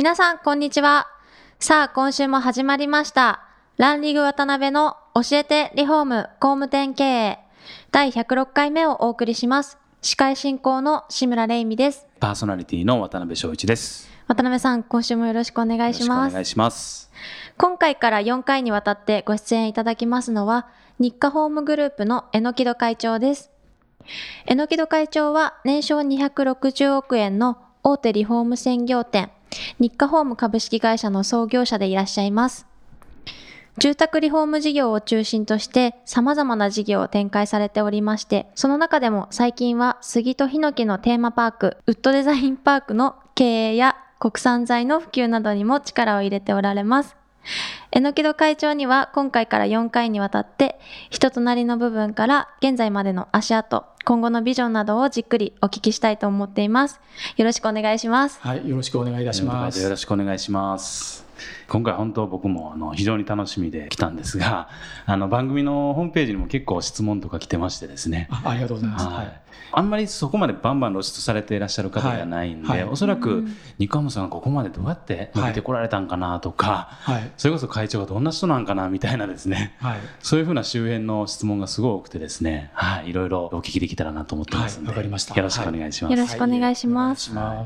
皆さんこんにちは。さあ今週も始まりました。ランリグ渡辺の教えてリフォーム工務店経営。第106回目をお送りします。司会進行の志村玲美です。パーソナリティの渡辺翔一です。渡辺さん今週もよろしくお願いします。よろしくお願いします。今回から4回にわたってご出演いただきますのは、日課ホームグループの榎木戸会長です。榎木戸会長は年商260億円の大手リフォーム専業店、日課ホーム株式会社の創業者でいらっしゃいます。住宅リフォーム事業を中心として様々な事業を展開されておりまして、その中でも最近は杉とヒノキのテーマパーク、ウッドデザインパークの経営や国産材の普及などにも力を入れておられます。榎木戸会長には今回から4回にわたって人となりの部分から現在までの足跡、今後のビジョンなどをじっくりお聞きしたいと思っています。よろしくお願いします。はい、よろしくお願いいたします。よろしくお願いします。今回本当僕もあの非常に楽しみで来たんですが、あの番組のホームページにも結構質問とか来てましてですね。あありがとうございます。ははいい。あんまりそこまでバンバン露出されていらっしゃる方ではないんで、はいはいおそらくニカムさんがここまでどうやって伸びてこられたんかなとか、はい。それこそ会長がどんな人なんかなみたいなですね、はい。そういうふうな周辺の質問がすごい多くてですね、はい、いろいろお聞きできたらなと思ってますので、はいわかりましたよろしくお願いします。よろしくお願いしま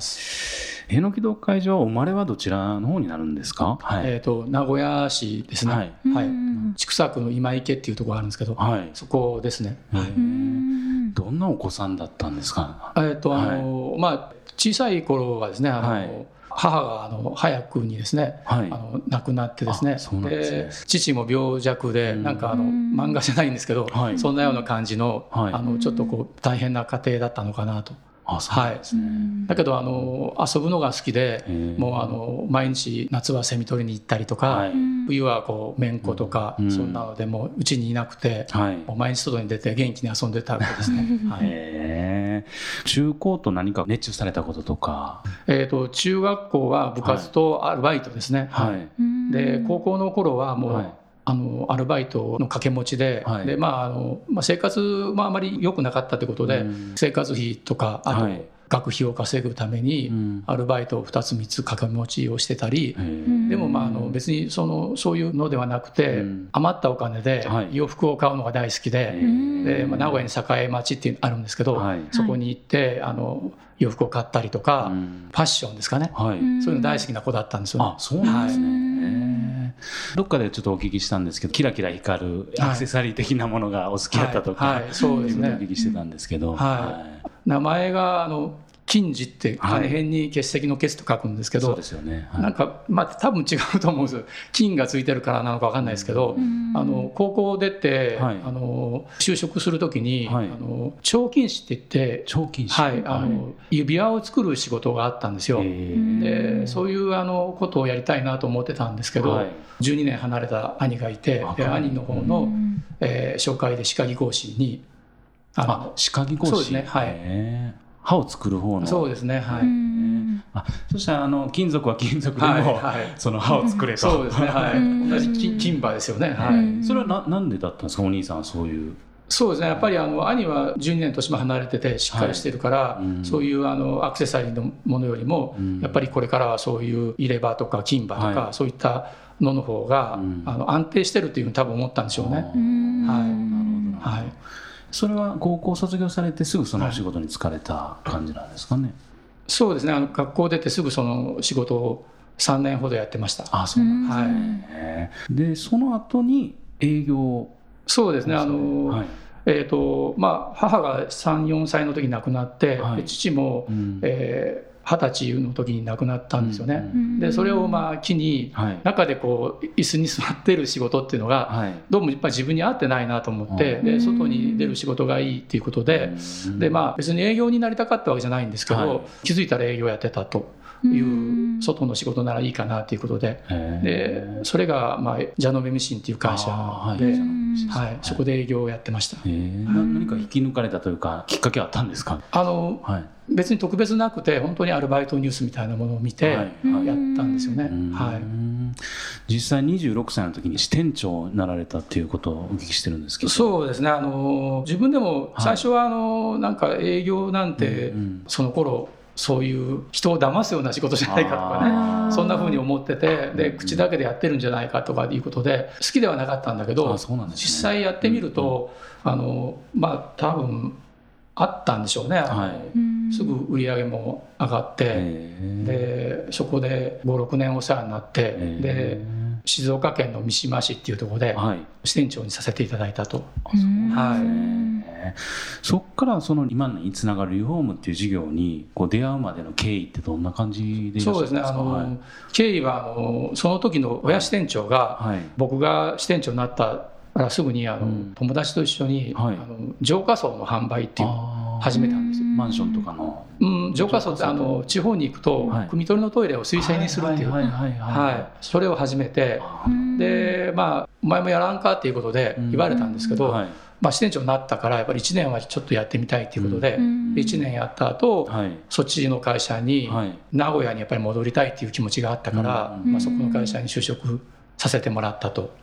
す。えのき堂会場生まれはどちらの方になるんですか？はい。えっ、と名古屋市ですね。ははいい。うん千種区の今池っていうところがあるんですけど、はい。そこですね。へはいーどんなお子さんだったんですか？えっ、とあの、まあ小さい頃はですね、あの、はい母があの早くにですね、はいあの亡くなってですねあそうなんですね父も病弱で、うんなんかあのうん漫画じゃないんですけど、はいそんなような感じの,、はいあのちょっとこう大変な家庭だったのかなと。あ、そうなんですね。だけどあの遊ぶのが好きでもうあの毎日夏はセミ取りに行ったりとか、はい。冬はこうめんことか、うんそんなのでもううちにいなくて、はい。もう毎日外に出て元気に遊んでたわけですね。はい中高と何か熱中されたこととか？えー、と中学校は部活とアルバイトですね。はい。で高校の頃はもう、はいあのアルバイトの掛け持ちで,、はい。でまああのまあ、生活もあまり良くなかったということで、うん。生活費とかあと、はい。学費を稼ぐために、うん。アルバイトを2つ3つ掛け持ちをしてたり、へーでもまああの別にそのそういうのではなくて、うん。余ったお金ではい。洋服を買うのが大好きで,、でまあ、名古屋に栄町っていうのあるんですけど、はい。そこに行ってあの洋服を買ったりとか、うん。ファッションですかね、はい。そういうの大好きな子だったんですよね。あ、そうなんですね。どっかでちょっとお聞きしたんですけど、キラキラ光るアクセサリー的なものがお好きだったとか、はい。はい。そうですね。お聞きしてたんですけど、はい。名前があの金次って金辺に欠席の欠と書くんですけど、そうですよね。はい。なんかまあ多分違うと思うんですよ。金がついてるからなのか分かんないですけど、あの高校出て、はい。あの就職するときに、はい。あの彫金師って言って、彫金師。はい、あの指輪を作る仕事があったんですよ。でそういうあのことをやりたいなと思ってたんですけど、はい。12年離れた兄がいてあで兄の方の、えー紹介で歯科技講師にああの、歯科技講師。そうですねはい歯を作る方の。そうですねはい、あ、そしたらあの金属は金属でも、はいはい。その歯を作れと。そうですねはい。同じ金金歯ですよねはい、それはななんでだったんですか、お兄さんはそういう。そうですねやっぱりあの兄は12年年も離れててしっかりしてるから、はい。うん。そういうあのアクセサリーのものよりも、うん。やっぱりこれからはそういう入れ歯とか金歯とか、はい。そういったのの方が、うん。あの安定してるっていうふうに多分思ったんでしょうね。はい。はいそれは高校卒業されてすぐそのお仕事に就かれた感じなんですかね。そうですねあの学校出てすぐその仕事を3年ほどやってました。あ、そうなんですはい、ね。で、その後に営業。そうですねあの、はい。えーとまあ、母が34歳の時に亡くなって、はいで父も、うんえー二十歳の時に亡くなったんですよね。うんでそれをまあ機にはい。中でこう椅子に座ってる仕事っていうのがはい。どうもやっぱり自分に合ってないなと思ってうんで外に出る仕事がいいっていうことででまあ別に営業になりたかったわけじゃないんですけはい。ど気づいたら営業やってたという外の仕事ならいいかなということででそれがまあジャノベミシンっていう会社で、はい。はい、そこで営業をやってました。何か引き抜かれたというかきっかけあったんですか？あのはい別に特別なくて本当にアルバイトニュースみたいなものを見てはいやはい。ったんですよね。うん。はい。実際26歳の時に支店長になられたっていうことをお聞きしてるんですけど。そうですね。あの自分でも最初はあのなんか営業なんてうんうん。その頃そういう人を騙すような仕事じゃないかとかねそんな風に思っててで口だけでやってるんじゃないかとかいうことで好きではなかったんだけど実際やってみるとあのまあ多分あったんでしょうね。はい。すぐ売り上げも上がって、え。ーでそこで56年お世話になって、えーで静岡県の三島市っていうところではい。支店長にさせていただいたと。あそうですはい。ねそっからその今につながるリフォームっていう事業にこう出会うまでの経緯ってどんな感じでそうですねあるんですか？の、経緯はあのその時の親支店長が、はい、はい。僕が支店長になったからすぐにあの、うん。友達と一緒に、はい。あの浄化層の販売っていうのを始めたんですよ。マンションとかの。うん、浄化層ってあの地方に行くと、はい。汲み取りのトイレを水洗にするっていう、それを始めて、でまあお前もやらんかっていうことで言われたんですけど、はい。まあ、支店長になったからやっぱり1年はちょっとやってみたいっていうことで、うん。で1年やった後、はい。そっちの会社にはい。名古屋にやっぱり戻りたいっていう気持ちがあったから、うん。まあ、そこの会社に就職させてもらったと、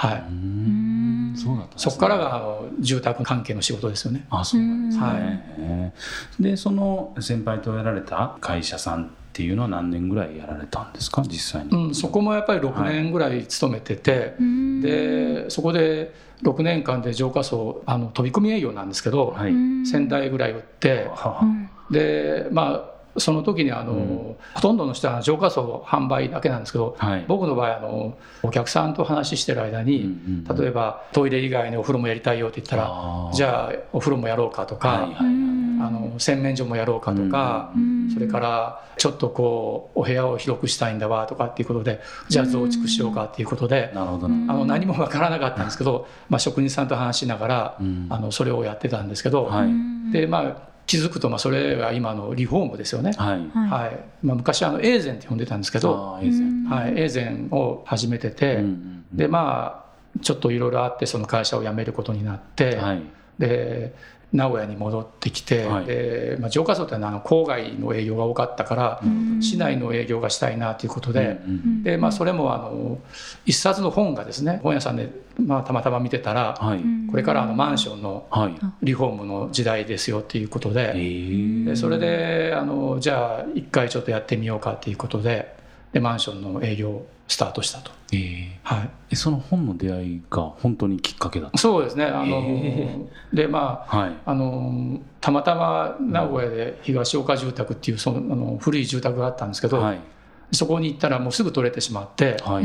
はうい、ん。そうだったねそこからがあの住宅関係の仕事ですよね。あそうなんですね、はい。でその先輩とやられた会社さんっていうのは何年ぐらいやられたんですか？実際に、うん、そこもやっぱり6年ぐらい勤めてて、でそこで6年間で浄化層あの飛び込み営業なんですけど、はい、1000台ぐらい売ってはは。でまあその時にあの、うん。ほとんどの人は浄化層販売だけなんですけど、はい。僕の場合あのお客さんと話してる間に、うんうん例えばトイレ以外にお風呂もやりたいよって言ったらじゃあお風呂もやろうかとか、はいはいはいあの洗面所もやろうかとか、それからちょっとこうお部屋を広くしたいんだわとかっていうことでじゃあ増築しようかっていうことで、あの何もわからなかったんですけど、まあ、職人さんと話しながら、うん。あのそれをやってたんですけど、はい。でまあ気づくとまあそれが今のリフォームですよね。はい。はい。まあ、昔あのエーゼンって呼んでたんですけど、あーはい、エーゼンを始めてて、うんうんうん。でまあちょっといろいろあってその会社を辞めることになって、はい。で名古屋に戻ってきて、はい。でまあ、浄化層っていうのはあの郊外の営業が多かったから、市内の営業がしたいなということで,、うんうんでまあ、それもあの一冊の本がですね本屋さんで、まあ、たまたま見てたら、はい。これからあのマンションのはい。リフォームの時代ですよっていうことで,、えーでそれであのじゃあ一回ちょっとやってみようかっていうことででマンションの営業をスタートしたと。えーはい。えその本の出会いが本当にきっかけだった？そうですね。あの、へでまあはい。あのたまたま名古屋で東岡住宅っていうそのあの古い住宅があったんですけど、はい。そこに行ったらもうすぐ取れてしまって、はい。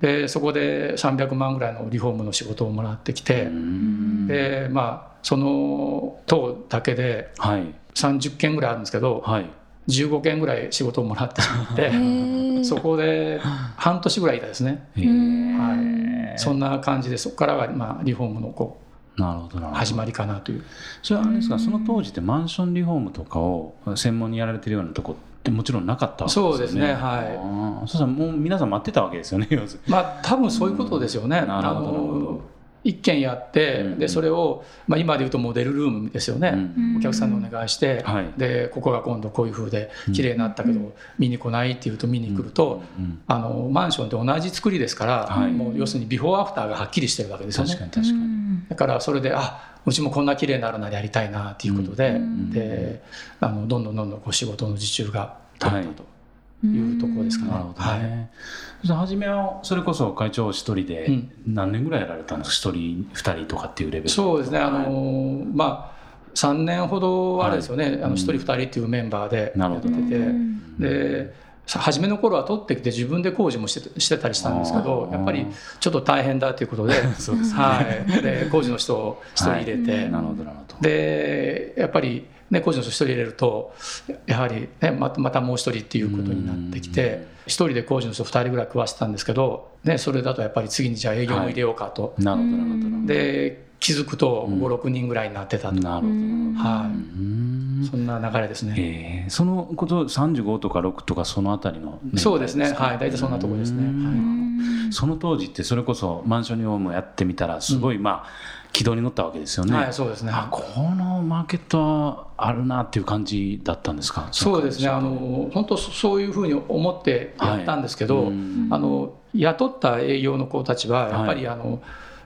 でそこで300万ぐらいのリフォームの仕事をもらってきて、うん。でまあその棟だけではい。30件ぐらいあるんですけどはい15件ぐらい仕事をもらってしまってそこで半年ぐらいいたですね、えー。はい、そんな感じでそこからが、まあ、リフォームのこなるほどなるほど。う始まりかなという。それはあれですか？その当時ってマンションリフォームとかを専門にやられてるようなとこってもちろんなかったわけですよね。そうですねはい。そしたらもう皆さん待ってたわけですよねまあ多分そういうことですよね。ん。なるほど一軒やって、うんでそれを、まあ、今で言うとモデルルームですよね、うん。お客さんにお願いして、はい。でここが今度こういう風で綺麗になったけど、見に来ないって言うと見に来ると、うん。あのマンションって同じ作りですから、はい。もう要するにビフォーアフターがはっきりしてるわけですよね。確かに確かに。だからそれであうちもこんな綺麗になるならやりたいなっていうことで,、うん。であのどんどんどんどんこう仕事の受注が取れたと。いいうところですかね。なるほどはい。ね、そしたら初めはそれこそ会長一人でうん。何年ぐらいやられたんですか？一人二人とかっていうレベル。そうですね、あのはいーまあ、3年ほどあれですよね、あの1人、2人っていうメンバーでなるほど。やってて、で初めの頃は取ってきて自分で工事もしてしてたりしたんですけどやっぱりちょっと大変だということで。そうですね。はい、で工事の人を一人入れて、はい。なるほどなるほど。でやっぱり、ね、工事の人一人入れるとやはり、ね、またまたもう一人っていうことになってきて一人で工事の人二人ぐらい食わせてたんですけど、ね、それだとやっぱり次にじゃあ営業も入れようかと、なるほどなるほどで気づくとうん。56人ぐらいになってたと、なるほど。はうーん。い、そんな流れですね。えーそのこと35とか6とかそのあたりの年代そうですね。か？はい。大体そんなところですね。うーん。うんその当時ってそれこそマンション業務やってみたらすごいまあ軌道に乗ったわけですよね、はい、そうですね。あこのマーケットはあるなっていう感じだったんですか？そうですね。あの本当そそういうふうに思ってやったんですけど、はいうん。あの雇った営業の子たちはやっぱりあの、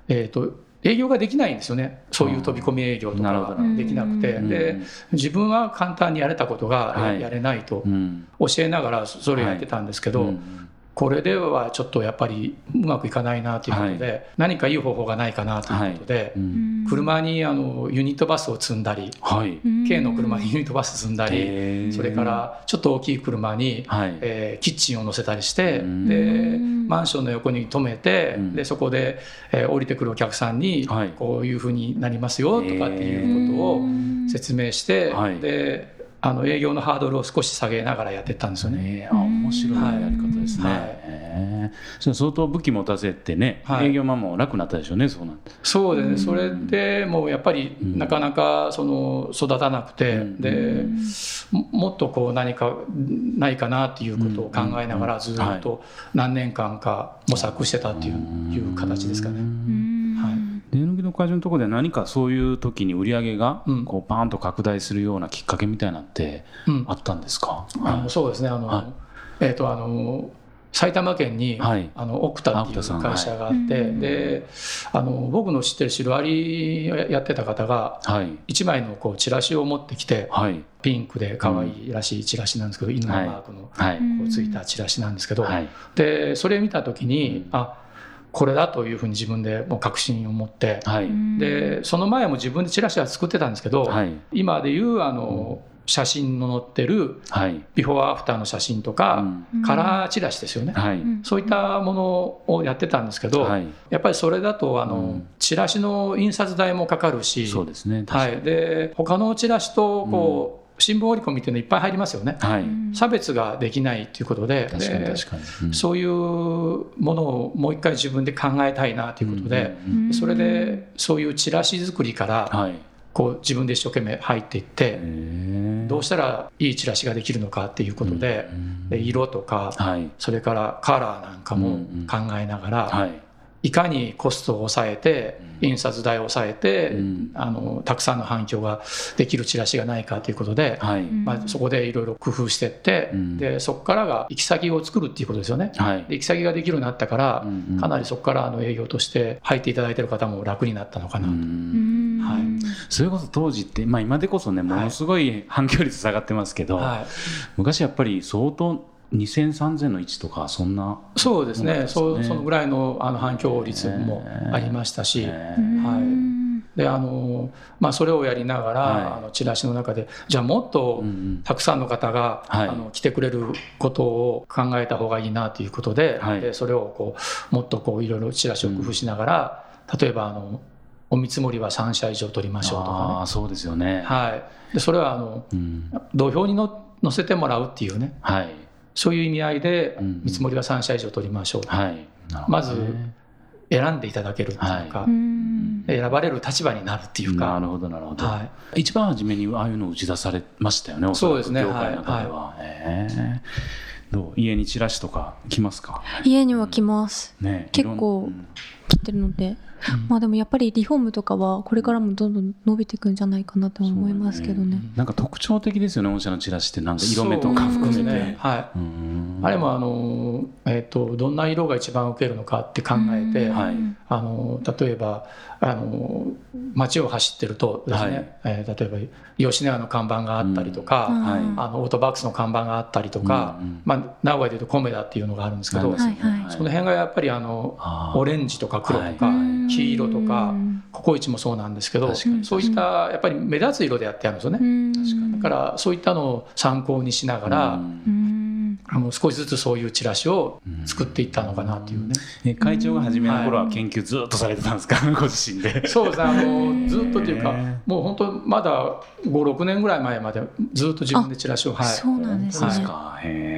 えっ、と営業ができないんですよね。そういう飛び込み営業とかができなくて、うん。で自分は簡単にやれたことがはい。やれないとうん。教えながらそれをやってたんですけど。うんこれではちょっとやっぱりうまくいかないなということで、何かいい方法がないかなということで、うん。車にあのユニットバスを積んだり、はい、K の車にユニットバス積んだり、それからちょっと大きい車に、はい、えーキッチンを載せたりして、うん。でマンションの横に止めて、うん。でそこで、えー降りてくるお客さんに、はい。こういうふうになりますよとかっていうことを説明して、はい。であの営業のハードルを少し下げながらやってったんですよね。ねあ面白いやり方ですね、はい。相当武器持たせてね、はい。営業マンも楽になったでしょうねそうなんて。そうですね、それでもうやっぱりうん。なかなかその育たなくて、うん。でももっとこう何かないかなっていうことを考えながらずっと何年間か模索してたっていう,、いう形ですかね。会社のところで何かそういう時に売り上げがうん。こうパーンと拡大するようなきっかけみたいなってうん。あったんですか、あのそうですね。あの、はい。えっ、とあの埼玉県に、はい。あのオクタっていう奥田さん会社があって、はいであの僕の知ってるシロアリをやってた方がはい。1枚のこうチラシを持ってきてはい。ピンクで可愛いらしいチラシなんですけど、犬のマークのはい。こうついたチラシなんですけど、はい。でそれ見た時に、うん。あこれだというふうに自分でもう確信を持って、はい。でその前も自分でチラシは作ってたんですけど、はい。今でいうあの写真の載ってるはい。ビフォーアフターの写真とうか、ん。カラーチラシですよね、はい。そういったものをやってたんですけど、はい。やっぱりそれだとあの、うん。チラシの印刷代もかかるし、そうですね。はい、で他のチラシとこう、新聞折り込みっていうのいっぱい入りますよね。はい。差別ができないということで確かにそういうものをもう一回自分で考えたいなということで、うん。うんそれでそういうチラシ作りからはい。こう自分で一生懸命入っていって、どうしたらいいチラシができるのかっていうことで,、うん。で色とか、はい。それからカラーなんかも考えながら、はい。いかにコストを抑えてうん印刷代を抑えて、うん。あのたくさんの反響ができるチラシがないかということで、はい。まあ、そこでいろいろ工夫していって、うん。でそこからが行き先を作るっていうことですよね。はい。で行き先ができるようになったから、うんうん。かなりそこからあの営業として入っていただいている方も楽になったのかな。うと。ん。はい。それこそ当時って、まあ、今でこそねものすごい反響率下がってますけど、はい、昔やっぱり相当2000、3000の位置とかそんな、そうですね。ね。そうそのぐらいのあの反響率もありましたし、えはい。であのまあ、それをやりながら、はい。あのチラシの中でじゃあもっとうんうん。たくさんの方が、はい。あの来てくれることを考えた方がいいなということで,、はい。でそれをこうもっとこういろいろチラシを工夫しながら、例えばあのお見積もりは3社以上取りましょうとあかあそうですよね、ね、はい、でそれはあのうん。土俵にの載せてもらうっていうね。はいそういう意味合いでうん。見積もりは3社以上取りましょう、はい。まず選んでいただけるっていうか、は選ばれる立場になるっていうか。なるほどなるほど、はい。一番初めにああいうのを打ち出されましたよねおそうですね業界の中では、ええどう？家にチラシとか来ますか？家には来ます。ね結構いろんうん来てるので、まあでもやっぱりリフォームとかはこれからもどんどん伸びていくんじゃないかなとは思いますけどね。なんか特徴的ですよね御社のチラシってなんか色目とか含めて、ねはうい。んあれもあの、えー、とどんな色が一番受けるのかって考えて、はい。あの例えばあの街を走ってるとですね、はい。えー例えば吉野家の看板があったりとか、あのオートバックスの看板があったりとか、うん。うん。まあ、名古屋でいうとコメダっていうのがあるんですけど、その辺がやっぱりあのオレンジとか黒とか、はい黄色とかうんココイチもそうなんですけどそういったやっぱり目立つ色でやってあるんですよね。うん確かにだからそういったのを参考にしながら、あの少しずつそういうチラシを作っていったのかなっていうね。え会長が初めの頃は研究ずっとされてたんですか、ご自身で。そうですねあのずっとっていうかもう本当まだ56年ぐらい前までずっと自分でチラシをはいそうなんですね。そうですか。へえ。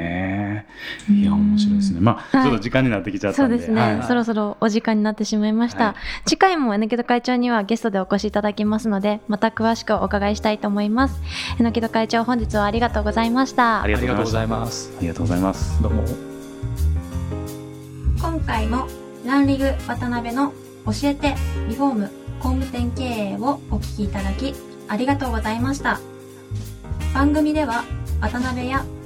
いや面白いですね。まあ、はい。ちょっと時間になってきちゃったで。そうんですね、はい。そろそろお時間になってしまいました、はい。次回もえのきど会長にはゲストでお越しいただきますのでまた詳しくお伺いしたいと思います。えのきど会長本日はありがとうございました。ありがとうございまます。ありがとうございます。どうも。今回もランリグ渡辺の教えてリフォーム工務店経営をお聞きいただきありがとうございました。番組では渡辺や